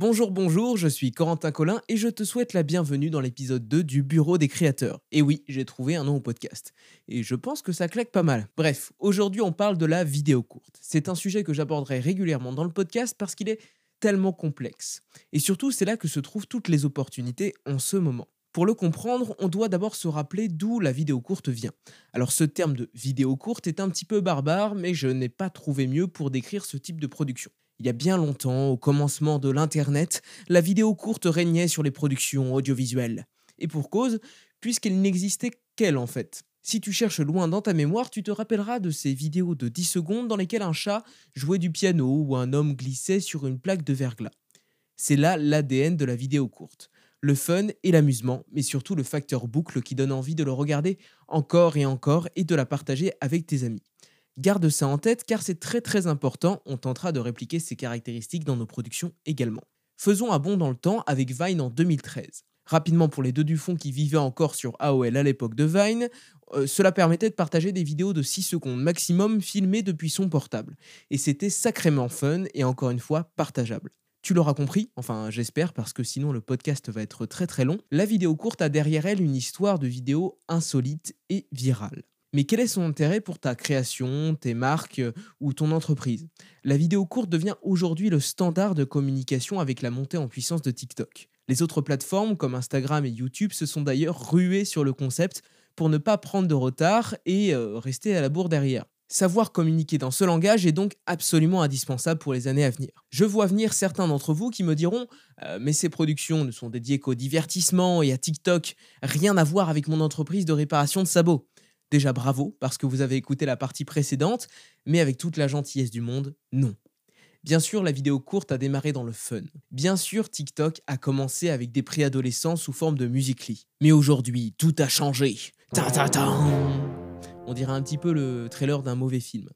Bonjour, bonjour, je suis Corentin Collin et je te souhaite la bienvenue dans l'épisode 2 du Bureau des créateurs. Et oui, j'ai trouvé un nom au podcast. Et je pense que ça claque pas mal. Bref, aujourd'hui on parle de la vidéo courte. C'est un sujet que j'aborderai régulièrement dans le podcast parce qu'il est tellement complexe. Et surtout, c'est là que se trouvent toutes les opportunités en ce moment. Pour le comprendre, on doit d'abord se rappeler d'où la vidéo courte vient. Alors ce terme de vidéo courte est un petit peu barbare, mais je n'ai pas trouvé mieux pour décrire ce type de production. Il y a bien longtemps, au commencement de l'Internet, la vidéo courte régnait sur les productions audiovisuelles. Et pour cause, puisqu'il n'existait qu'elle en fait. Si tu cherches loin dans ta mémoire, tu te rappelleras de ces vidéos de 10 secondes dans lesquelles un chat jouait du piano ou un homme glissait sur une plaque de verglas. C'est là l'ADN de la vidéo courte. Le fun et l'amusement, mais surtout le facteur boucle qui donne envie de le regarder encore et encore et de la partager avec tes amis. Garde ça en tête car c'est très très important, on tentera de répliquer ces caractéristiques dans nos productions également. Faisons un bond dans le temps avec Vine en 2013. Rapidement pour les deux du fond qui vivaient encore sur AOL à l'époque de Vine, euh, cela permettait de partager des vidéos de 6 secondes maximum filmées depuis son portable. Et c'était sacrément fun et encore une fois partageable. Tu l'auras compris, enfin j'espère parce que sinon le podcast va être très très long, la vidéo courte a derrière elle une histoire de vidéo insolite et virale. Mais quel est son intérêt pour ta création, tes marques euh, ou ton entreprise? La vidéo courte devient aujourd'hui le standard de communication avec la montée en puissance de TikTok. Les autres plateformes comme Instagram et YouTube se sont d'ailleurs ruées sur le concept pour ne pas prendre de retard et euh, rester à la bourre derrière. Savoir communiquer dans ce langage est donc absolument indispensable pour les années à venir. Je vois venir certains d'entre vous qui me diront euh, Mais ces productions ne sont dédiées qu'au divertissement et à TikTok, rien à voir avec mon entreprise de réparation de sabots. Déjà bravo, parce que vous avez écouté la partie précédente, mais avec toute la gentillesse du monde, non. Bien sûr, la vidéo courte a démarré dans le fun. Bien sûr, TikTok a commencé avec des préadolescents sous forme de musically. Mais aujourd'hui, tout a changé. Ta -ta -ta On dirait un petit peu le trailer d'un mauvais film.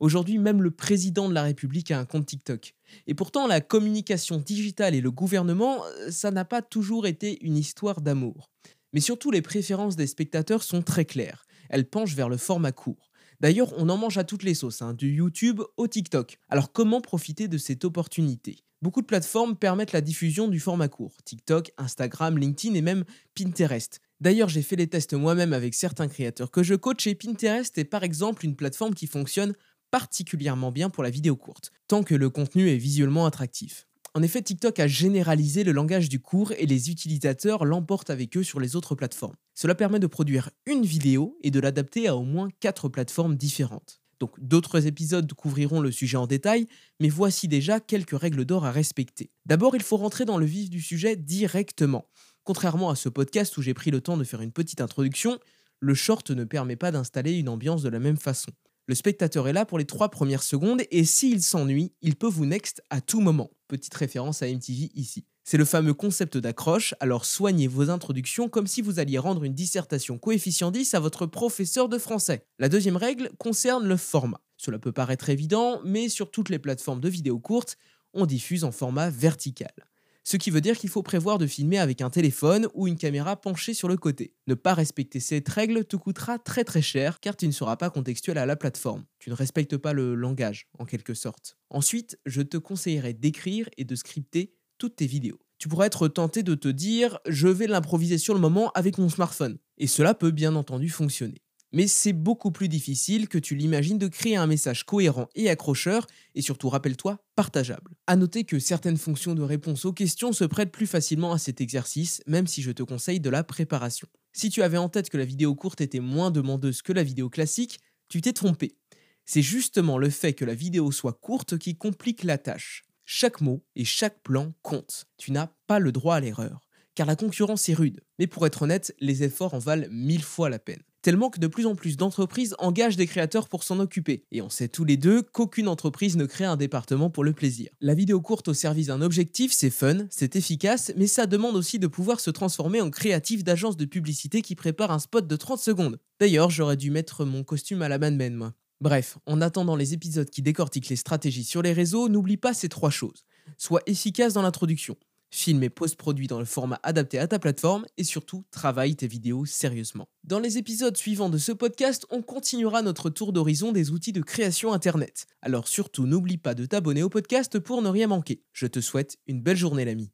Aujourd'hui, même le président de la République a un compte TikTok. Et pourtant, la communication digitale et le gouvernement, euh, ça n'a pas toujours été une histoire d'amour. Mais surtout, les préférences des spectateurs sont très claires elle penche vers le format court. D'ailleurs, on en mange à toutes les sauces, hein, du YouTube au TikTok. Alors comment profiter de cette opportunité? Beaucoup de plateformes permettent la diffusion du format court. TikTok, Instagram, LinkedIn et même Pinterest. D'ailleurs, j'ai fait les tests moi-même avec certains créateurs que je coach et Pinterest est par exemple une plateforme qui fonctionne particulièrement bien pour la vidéo courte, tant que le contenu est visuellement attractif. En effet, TikTok a généralisé le langage du court et les utilisateurs l'emportent avec eux sur les autres plateformes. Cela permet de produire une vidéo et de l'adapter à au moins 4 plateformes différentes. Donc d'autres épisodes couvriront le sujet en détail, mais voici déjà quelques règles d'or à respecter. D'abord, il faut rentrer dans le vif du sujet directement. Contrairement à ce podcast où j'ai pris le temps de faire une petite introduction, le short ne permet pas d'installer une ambiance de la même façon. Le spectateur est là pour les trois premières secondes et s'il s'ennuie, il peut vous next à tout moment. Petite référence à MTV ici. C'est le fameux concept d'accroche, alors soignez vos introductions comme si vous alliez rendre une dissertation coefficient 10 à votre professeur de français. La deuxième règle concerne le format. Cela peut paraître évident, mais sur toutes les plateformes de vidéos courtes, on diffuse en format vertical ce qui veut dire qu'il faut prévoir de filmer avec un téléphone ou une caméra penchée sur le côté. Ne pas respecter cette règle te coûtera très très cher car tu ne seras pas contextuel à la plateforme. Tu ne respectes pas le langage, en quelque sorte. Ensuite, je te conseillerais d'écrire et de scripter toutes tes vidéos. Tu pourrais être tenté de te dire je vais l'improviser sur le moment avec mon smartphone. Et cela peut bien entendu fonctionner mais c'est beaucoup plus difficile que tu l'imagines de créer un message cohérent et accrocheur, et surtout, rappelle-toi, partageable. A noter que certaines fonctions de réponse aux questions se prêtent plus facilement à cet exercice, même si je te conseille de la préparation. Si tu avais en tête que la vidéo courte était moins demandeuse que la vidéo classique, tu t'es trompé. C'est justement le fait que la vidéo soit courte qui complique la tâche. Chaque mot et chaque plan comptent. Tu n'as pas le droit à l'erreur car la concurrence est rude. Mais pour être honnête, les efforts en valent mille fois la peine. Tellement que de plus en plus d'entreprises engagent des créateurs pour s'en occuper. Et on sait tous les deux qu'aucune entreprise ne crée un département pour le plaisir. La vidéo courte au service d'un objectif, c'est fun, c'est efficace, mais ça demande aussi de pouvoir se transformer en créatif d'agence de publicité qui prépare un spot de 30 secondes. D'ailleurs, j'aurais dû mettre mon costume à la Man moi. Bref, en attendant les épisodes qui décortiquent les stratégies sur les réseaux, n'oublie pas ces trois choses. Sois efficace dans l'introduction. Filme et post-produit dans le format adapté à ta plateforme et surtout travaille tes vidéos sérieusement. Dans les épisodes suivants de ce podcast, on continuera notre tour d'horizon des outils de création Internet. Alors surtout n'oublie pas de t'abonner au podcast pour ne rien manquer. Je te souhaite une belle journée l'ami.